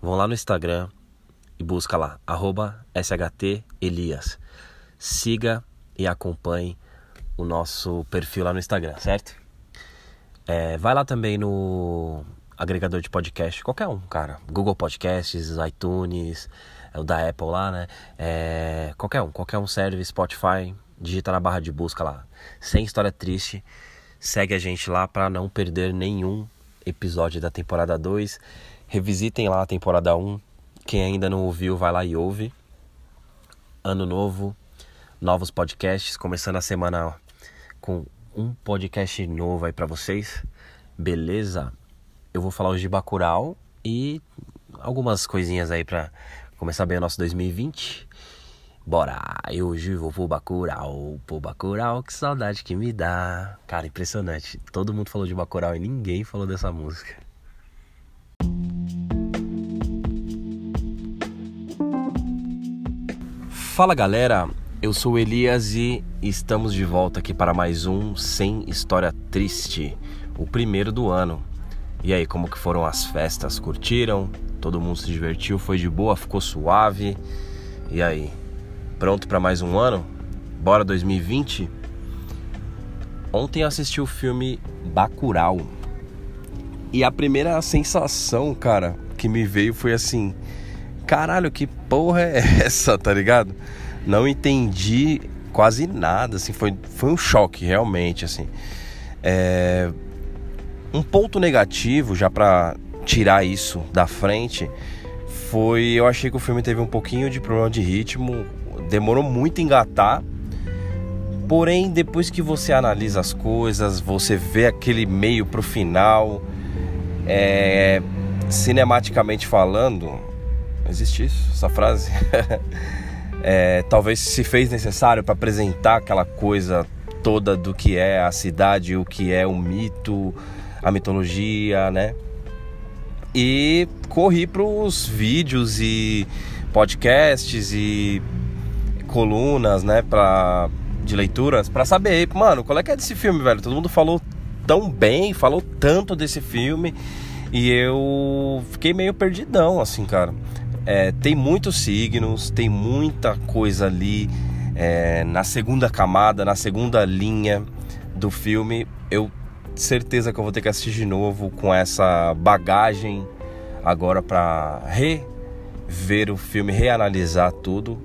vão lá no Instagram e busca lá, arroba SHT Elias. Siga e acompanhe o nosso perfil lá no Instagram, certo? É, vai lá também no agregador de podcast, qualquer um, cara. Google Podcasts, iTunes, é o da Apple lá, né? É, qualquer um, qualquer um serve, Spotify, digita na barra de busca lá. Sem história triste. Segue a gente lá para não perder nenhum episódio da temporada 2. Revisitem lá a temporada 1. Quem ainda não ouviu, vai lá e ouve. Ano novo, novos podcasts, começando a semana com um podcast novo aí para vocês. Beleza? Eu vou falar hoje de Bacurau e algumas coisinhas aí para começar bem o nosso 2020. Bora! Eu hoje vou pro Bacurau, pro Bacurau, que saudade que me dá. Cara, impressionante. Todo mundo falou de Bacurau e ninguém falou dessa música. Fala galera, eu sou o Elias e estamos de volta aqui para mais um Sem História Triste, o primeiro do ano. E aí, como que foram as festas? Curtiram? Todo mundo se divertiu? Foi de boa? Ficou suave? E aí, pronto para mais um ano? Bora 2020? Ontem eu assisti o filme Bacurau. E a primeira sensação, cara, que me veio foi assim: caralho, que porra é essa, tá ligado? Não entendi quase nada, assim, foi, foi um choque realmente, assim. É... Um ponto negativo, já pra tirar isso da frente, foi eu achei que o filme teve um pouquinho de problema de ritmo, demorou muito a engatar. Porém, depois que você analisa as coisas, você vê aquele meio pro final, é, cinematicamente falando, existe isso, essa frase? é, talvez se fez necessário para apresentar aquela coisa toda do que é a cidade, o que é o mito, a mitologia, né? E corri para os vídeos e podcasts e colunas, né, pra, de leituras, para saber, mano, qual é que é desse filme, velho? Todo mundo falou tão bem, falou tanto desse filme e eu fiquei meio perdidão, assim, cara. É, tem muitos signos, tem muita coisa ali é, na segunda camada, na segunda linha do filme. Eu certeza que eu vou ter que assistir de novo com essa bagagem agora para rever o filme, reanalisar tudo.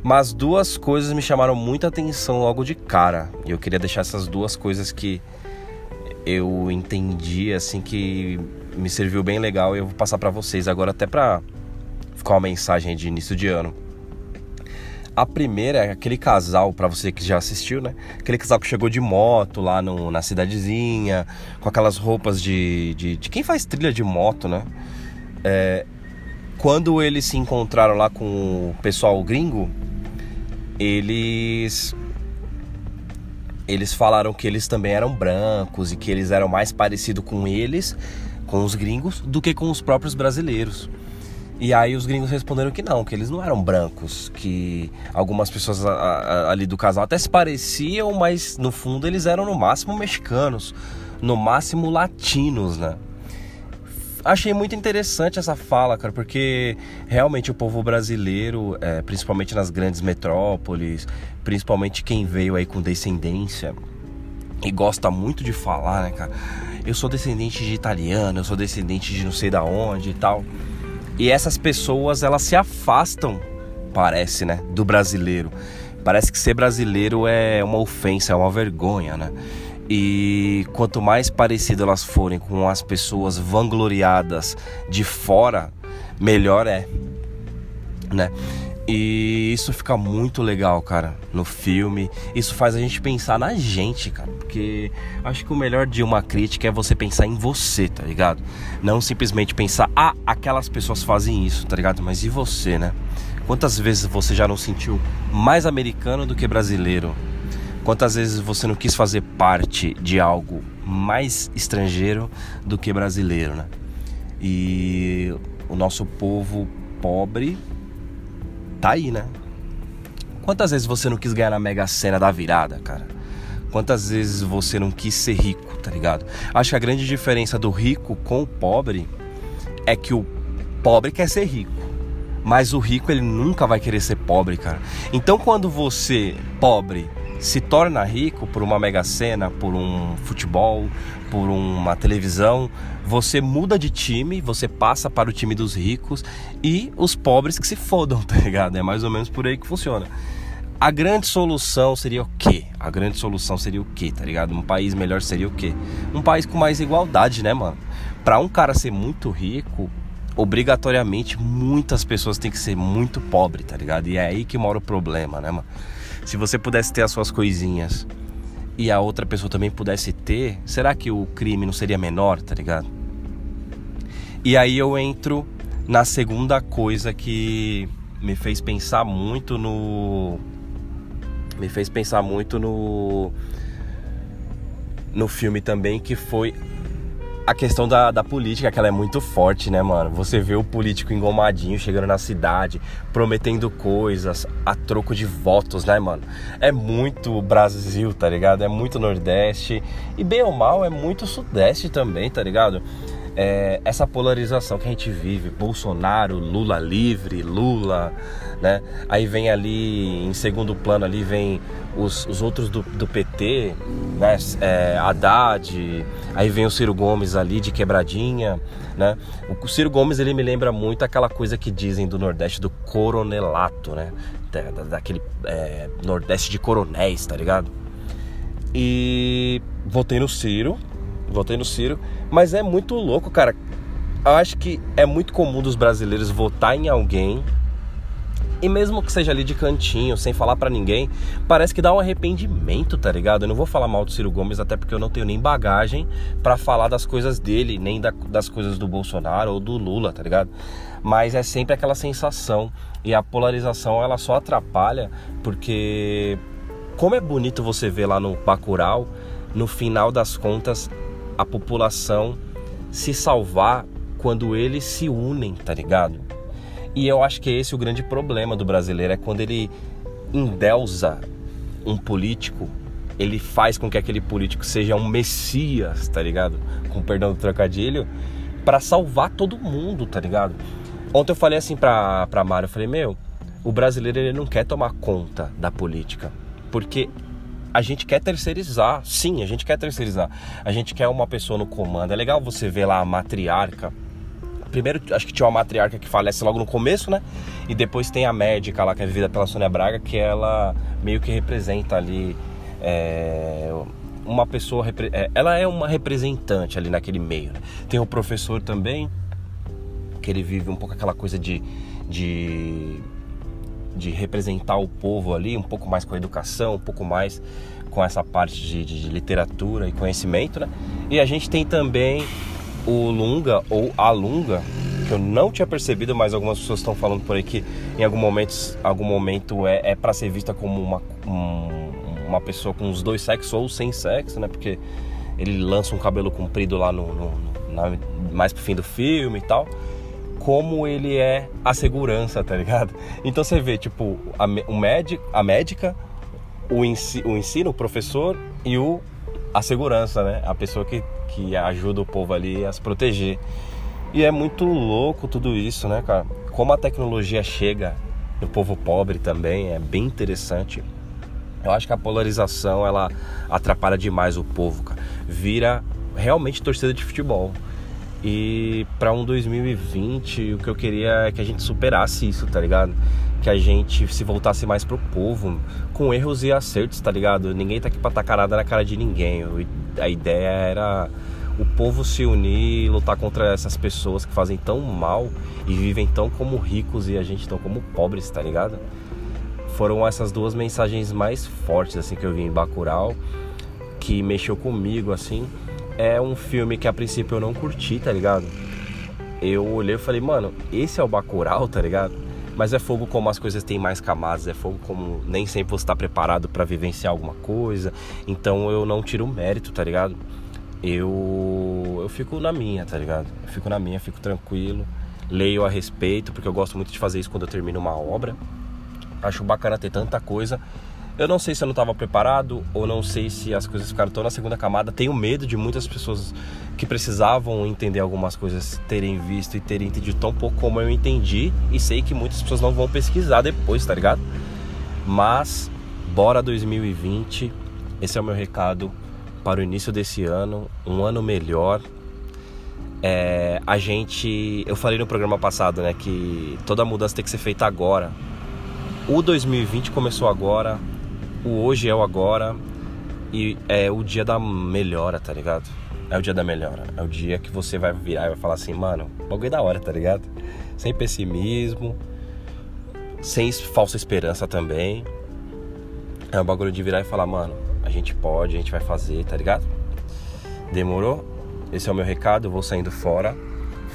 Mas duas coisas me chamaram muita atenção logo de cara. E eu queria deixar essas duas coisas que eu entendi assim que me serviu bem legal e eu vou passar para vocês agora até para ficar uma mensagem de início de ano. A primeira é aquele casal, para você que já assistiu, né? Aquele casal que chegou de moto lá no, na cidadezinha, com aquelas roupas de, de, de quem faz trilha de moto, né? É, quando eles se encontraram lá com o pessoal gringo, eles eles falaram que eles também eram brancos e que eles eram mais parecidos com eles, com os gringos, do que com os próprios brasileiros. E aí os gringos responderam que não, que eles não eram brancos, que algumas pessoas ali do casal até se pareciam, mas no fundo eles eram no máximo mexicanos, no máximo latinos, né? Achei muito interessante essa fala, cara, porque realmente o povo brasileiro, é, principalmente nas grandes metrópoles, principalmente quem veio aí com descendência e gosta muito de falar, né, cara? Eu sou descendente de italiano, eu sou descendente de não sei da onde e tal. E essas pessoas, elas se afastam, parece, né, do brasileiro. Parece que ser brasileiro é uma ofensa, é uma vergonha, né? E quanto mais parecido elas forem com as pessoas vangloriadas de fora, melhor é, né? E isso fica muito legal, cara, no filme. Isso faz a gente pensar na gente, cara. Porque acho que o melhor de uma crítica é você pensar em você, tá ligado? Não simplesmente pensar, ah, aquelas pessoas fazem isso, tá ligado? Mas e você, né? Quantas vezes você já não sentiu mais americano do que brasileiro? Quantas vezes você não quis fazer parte de algo mais estrangeiro do que brasileiro, né? E o nosso povo pobre tá aí, né? Quantas vezes você não quis ganhar na Mega Sena da virada, cara? Quantas vezes você não quis ser rico, tá ligado? Acho que a grande diferença do rico com o pobre é que o pobre quer ser rico. Mas o rico ele nunca vai querer ser pobre, cara. Então quando você, pobre, se torna rico por uma mega sena, por um futebol, por uma televisão, você muda de time, você passa para o time dos ricos e os pobres que se fodam, tá ligado? É mais ou menos por aí que funciona. A grande solução seria o quê? A grande solução seria o quê, tá ligado? Um país melhor seria o quê? Um país com mais igualdade, né, mano? Pra um cara ser muito rico, obrigatoriamente muitas pessoas têm que ser muito pobre, tá ligado? E é aí que mora o problema, né, mano? Se você pudesse ter as suas coisinhas e a outra pessoa também pudesse ter, será que o crime não seria menor, tá ligado? E aí eu entro na segunda coisa que me fez pensar muito no me fez pensar muito no no filme também que foi a questão da, da política, que ela é muito forte, né, mano? Você vê o político engomadinho chegando na cidade, prometendo coisas a troco de votos, né, mano? É muito Brasil, tá ligado? É muito Nordeste. E bem ou mal, é muito Sudeste também, tá ligado? É, essa polarização que a gente vive, Bolsonaro, Lula livre, Lula, né? Aí vem ali, em segundo plano ali, vem os, os outros do, do PT, né? É, Haddad, aí vem o Ciro Gomes ali de quebradinha, né? O Ciro Gomes ele me lembra muito aquela coisa que dizem do Nordeste do coronelato, né? Da, daquele é, Nordeste de coronéis, tá ligado? E votei no Ciro, votei no Ciro, mas é muito louco, cara. Eu acho que é muito comum dos brasileiros votar em alguém e mesmo que seja ali de cantinho, sem falar para ninguém, parece que dá um arrependimento, tá ligado? Eu não vou falar mal do Ciro Gomes, até porque eu não tenho nem bagagem para falar das coisas dele, nem da, das coisas do Bolsonaro ou do Lula, tá ligado? Mas é sempre aquela sensação. E a polarização, ela só atrapalha porque, como é bonito você ver lá no Bacurau, no final das contas, a população se salvar quando eles se unem, tá ligado? E eu acho que esse é o grande problema do brasileiro, é quando ele endeusa um político, ele faz com que aquele político seja um messias, tá ligado? Com perdão do trocadilho, para salvar todo mundo, tá ligado? Ontem eu falei assim pra, pra Mário, eu falei, meu, o brasileiro ele não quer tomar conta da política, porque a gente quer terceirizar, sim, a gente quer terceirizar. A gente quer uma pessoa no comando. É legal você ver lá a matriarca, primeiro acho que tinha uma matriarca que falece logo no começo, né? E depois tem a médica lá que é vivida pela Sônia Braga, que ela meio que representa ali é, uma pessoa, é, ela é uma representante ali naquele meio. Né? Tem o professor também, que ele vive um pouco aquela coisa de, de, de representar o povo ali, um pouco mais com a educação, um pouco mais com essa parte de, de, de literatura e conhecimento, né? E a gente tem também o Lunga ou a Lunga, que eu não tinha percebido, mas algumas pessoas estão falando por aí que em algum momento, algum momento é, é para ser vista como uma, um, uma pessoa com os dois sexos ou sem sexo, né? Porque ele lança um cabelo comprido lá no, no na, mais pro fim do filme e tal. Como ele é a segurança, tá ligado? Então você vê, tipo, a, o médico, a médica, o, ensi, o ensino, o professor e o a segurança, né? A pessoa que, que ajuda o povo ali a se proteger. E é muito louco tudo isso, né, cara? Como a tecnologia chega no povo pobre também, é bem interessante. Eu acho que a polarização ela atrapalha demais o povo, cara. Vira realmente torcida de futebol. E para um 2020, o que eu queria é que a gente superasse isso, tá ligado? que a gente se voltasse mais pro povo, com erros e acertos, tá ligado? Ninguém tá aqui pra tacar nada na cara de ninguém. A ideia era o povo se unir e lutar contra essas pessoas que fazem tão mal e vivem tão como ricos e a gente tão como pobres, tá ligado? Foram essas duas mensagens mais fortes assim que eu vi em Bacurau, que mexeu comigo assim. É um filme que a princípio eu não curti, tá ligado? Eu olhei e falei, mano, esse é o Bacurau, tá ligado? Mas é fogo como as coisas têm mais camadas, é fogo como nem sempre você está preparado para vivenciar alguma coisa. Então eu não tiro mérito, tá ligado? Eu eu fico na minha, tá ligado? Eu fico na minha, fico tranquilo, leio a respeito, porque eu gosto muito de fazer isso quando eu termino uma obra. Acho bacana ter tanta coisa Eu não sei se eu não estava preparado ou não sei se as coisas ficaram tão na segunda camada. Tenho medo de muitas pessoas que precisavam entender algumas coisas terem visto e terem entendido tão pouco como eu entendi. E sei que muitas pessoas não vão pesquisar depois, tá ligado? Mas, bora 2020. Esse é o meu recado para o início desse ano. Um ano melhor. É, a gente. Eu falei no programa passado, né, que toda mudança tem que ser feita agora. O 2020 começou agora o hoje é o agora e é o dia da melhora, tá ligado? É o dia da melhora. É o dia que você vai virar e vai falar assim, mano, bagulho da hora, tá ligado? Sem pessimismo, sem falsa esperança também. É o bagulho de virar e falar, mano, a gente pode, a gente vai fazer, tá ligado? Demorou? Esse é o meu recado, eu vou saindo fora.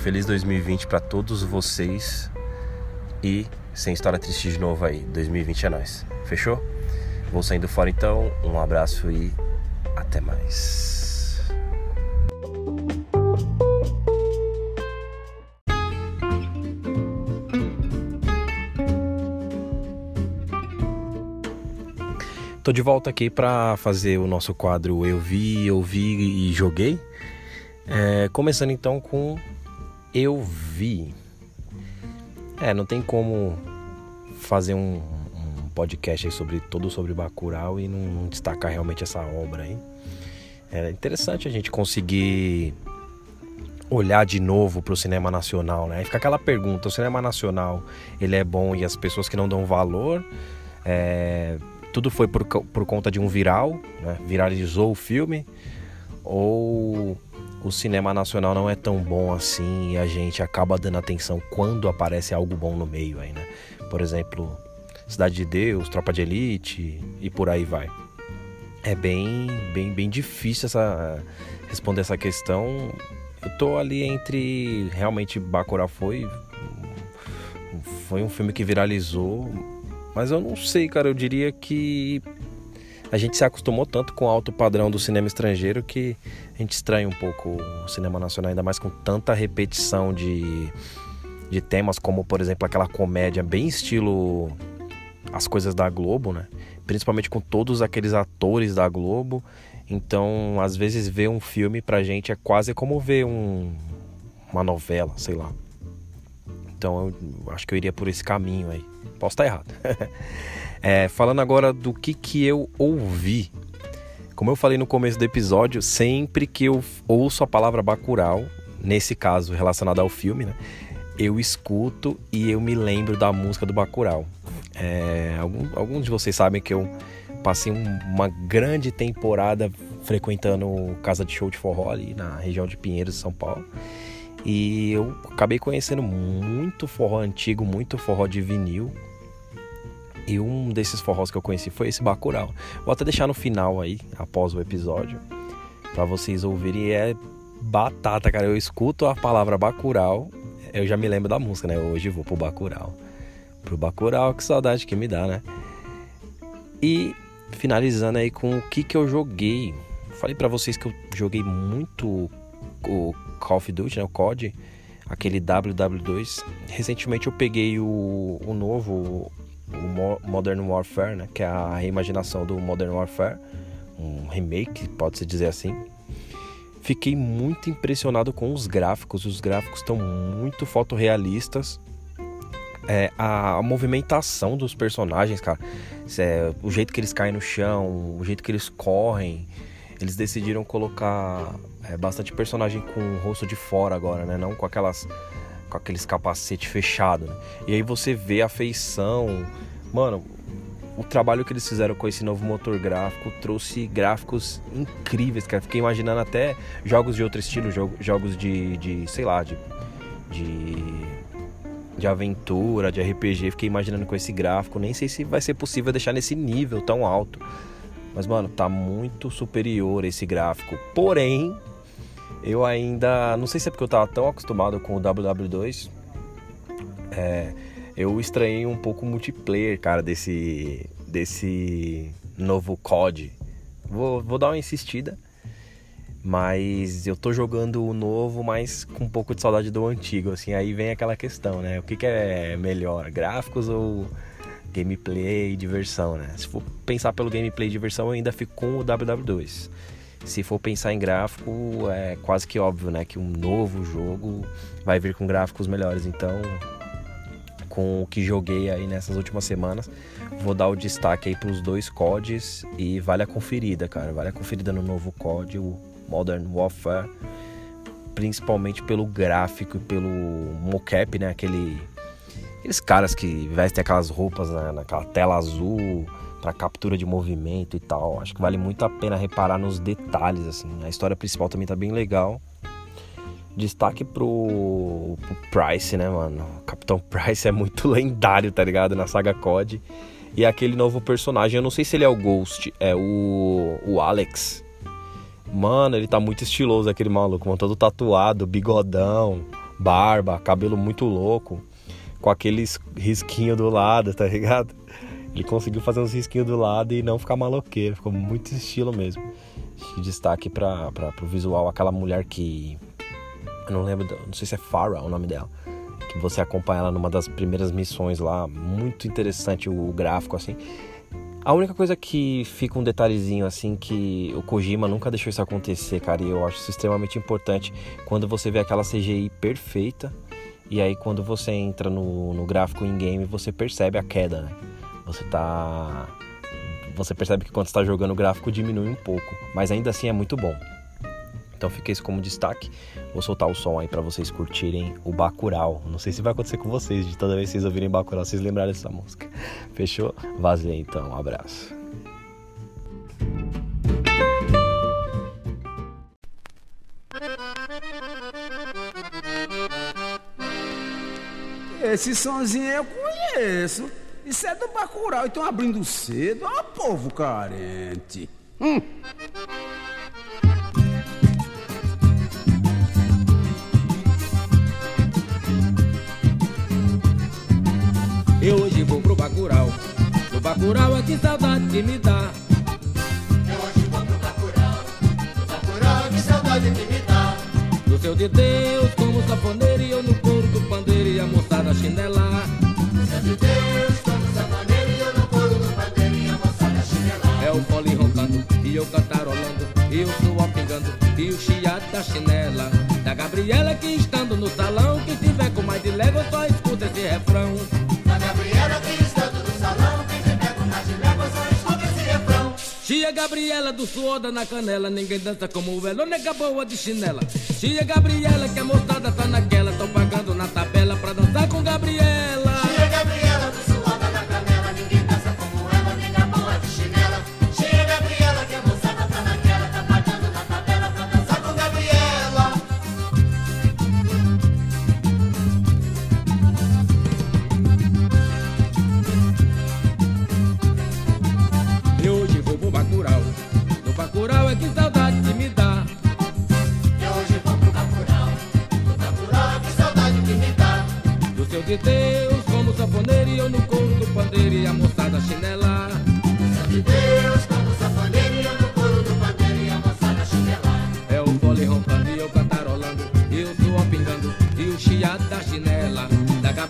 Feliz 2020 para todos vocês e sem história triste de novo aí. 2020 é nós. Fechou? Vou saindo fora então. Um abraço e até mais. Tô de volta aqui para fazer o nosso quadro Eu Vi, Ouvi e Joguei. É, começando então com Eu Vi. É, não tem como fazer um, podcast aí sobre todo sobre Bacurau e não, não destacar realmente essa obra aí. É interessante a gente conseguir olhar de novo para o cinema nacional, né? Aí fica aquela pergunta: o cinema nacional ele é bom e as pessoas que não dão valor, é, tudo foi por, por conta de um viral, né? viralizou o filme, ou o cinema nacional não é tão bom assim e a gente acaba dando atenção quando aparece algo bom no meio aí, né? Por exemplo, Cidade de Deus, Tropa de Elite e por aí vai. É bem, bem, bem difícil essa, responder essa questão. Eu tô ali entre realmente Bacurau foi foi um filme que viralizou, mas eu não sei, cara, eu diria que a gente se acostumou tanto com o alto padrão do cinema estrangeiro que a gente estranha um pouco o cinema nacional, ainda mais com tanta repetição de, de temas, como por exemplo aquela comédia bem estilo as coisas da Globo, né? Principalmente com todos aqueles atores da Globo. Então, às vezes ver um filme pra gente é quase como ver um, uma novela, sei lá. Então, eu acho que eu iria por esse caminho aí. Posso estar errado. é, falando agora do que que eu ouvi. Como eu falei no começo do episódio, sempre que eu ouço a palavra Bacurau, nesse caso relacionada ao filme, né? Eu escuto e eu me lembro da música do Bacurau. É, algum, alguns de vocês sabem que eu passei uma grande temporada frequentando casa de show de forró ali na região de Pinheiros, São Paulo. E eu acabei conhecendo muito forró antigo, muito forró de vinil. E um desses forrós que eu conheci foi esse Bacurau. Vou até deixar no final aí, após o episódio, para vocês ouvirem. É batata, cara. Eu escuto a palavra Bacurau, eu já me lembro da música, né? Hoje vou pro Bacurau pro Bacurau, que saudade que me dá, né? E finalizando aí com o que que eu joguei. Falei para vocês que eu joguei muito o Call of Duty, né, o COD, aquele WW2. Recentemente eu peguei o, o novo, o Modern Warfare, né, que é a reimaginação do Modern Warfare, um remake, pode-se dizer assim. Fiquei muito impressionado com os gráficos, os gráficos estão muito fotorrealistas é, a, movimentação dos personagens, cara. É, o jeito que eles caem no chão, o jeito que eles correm. Eles decidiram colocar é, bastante personagem com o rosto de fora agora, né? Não com aquelas com aqueles capacete fechado. Né? E aí você vê a feição. Mano, o trabalho que eles fizeram com esse novo motor gráfico trouxe gráficos incríveis, cara. Fiquei imaginando até jogos de outro estilo, jogos de, de sei lá, de, de de aventura, de RPG. Fiquei imaginando com esse gráfico. Nem sei se vai ser possível deixar nesse nível tão alto. Mas, mano, tá muito superior esse gráfico. Porém, eu ainda. Não sei se é porque eu tava tão acostumado com o WW2. É, eu estranhei um pouco o multiplayer, cara, desse. desse novo COD. Vou, vou dar uma insistida. Mas eu tô jogando o novo, mas com um pouco de saudade do antigo, assim. Aí vem aquela questão, né? O que, que é melhor, gráficos ou gameplay e diversão, né? Se for pensar pelo gameplay e diversão, eu ainda fico com o WW2. Se for pensar em gráfico, é quase que óbvio, né? Que um novo jogo vai vir com gráficos melhores. Então, com o que joguei aí nessas últimas semanas, vou dar o destaque aí para os dois CODs e vale a conferida, cara. Vale a conferida no novo COD, o Modern Warfare, principalmente pelo gráfico e pelo mocap, né? Aquele aqueles caras que vestem aquelas roupas né, naquela tela azul para captura de movimento e tal. Acho que vale muito a pena reparar nos detalhes assim. A história principal também tá bem legal. Destaque pro, pro Price, né, mano? O Capitão Price é muito lendário, tá ligado? Na saga COD. E aquele novo personagem, eu não sei se ele é o Ghost, é o, o Alex. Mano, ele tá muito estiloso, aquele maluco, mano, todo tatuado, bigodão, barba, cabelo muito louco, com aqueles risquinhos do lado, tá ligado? Ele conseguiu fazer uns risquinhos do lado e não ficar maloqueiro, ficou muito estilo mesmo. Destaque para o visual, aquela mulher que. Eu não lembro, não sei se é Farah o nome dela. Que você acompanha ela numa das primeiras missões lá. Muito interessante o gráfico, assim. A única coisa que fica um detalhezinho assim que o Kojima nunca deixou isso acontecer, cara, e eu acho isso extremamente importante quando você vê aquela CGI perfeita e aí quando você entra no, no gráfico in-game você percebe a queda, né? Você tá. Você percebe que quando está jogando o gráfico diminui um pouco, mas ainda assim é muito bom. Então fica isso como destaque. Vou soltar o som aí para vocês curtirem o Bacurau. Não sei se vai acontecer com vocês, de toda vez que vocês ouvirem Bacurau, vocês lembrarem dessa música. Fechou? Vazei então, um abraço. Esse sonzinho eu conheço. Isso é do Bacurau, então abrindo cedo. Ó, povo carente. Hum. Bacurau é que saudade que me dá. Eu hoje vou pro Bacurau. Do Bacurau é que saudade que me dá. Do seu de Deus, como safoneiro e eu no couro do pandeiro e a moçada chinela. Seu de Deus, como safoneiro e eu no couro do pandeiro e a moçada chinela. É o fole roncando e eu cantarolando e o suor pingando e o chiado da chinela. Da Gabriela que estando no salão, quem tiver com mais de légua só escuta esse refrão. Da Gabriela que Tia Gabriela do suor da na canela, ninguém dança como ela, nega boa de chinela. Tia Gabriela que a moçada tá naquela, tão pagando na tabela pra dançar com Gabriela.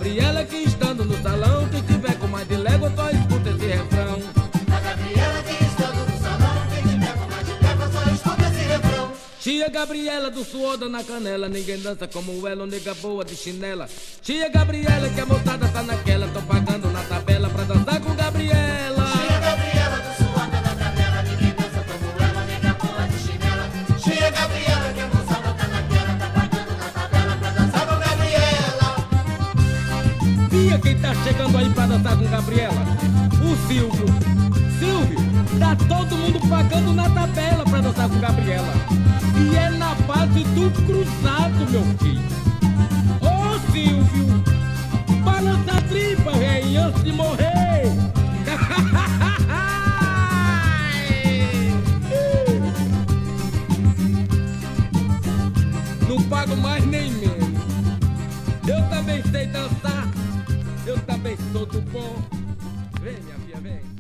Gabriela que estando no salão, quem tiver com mais de légua só escuta esse refrão. Da Gabriela que estando no salão, quem tiver com mais de légua só escuta esse refrão. Tia Gabriela do suor da na canela, ninguém dança como ela, nega boa de chinela. Tia Gabriela que a moçada tá naquela, tão pagando na tabela pra dançar com Gabriela. Quem tá chegando aí pra dançar com Gabriela? O Silvio. Silvio, tá todo mundo pagando na tabela pra dançar com Gabriela. E é na base do cruzado, meu filho. Ô Silvio, balança a tripa, véi, antes de morrer. Não pago mais Eu também sei dançar. Eu também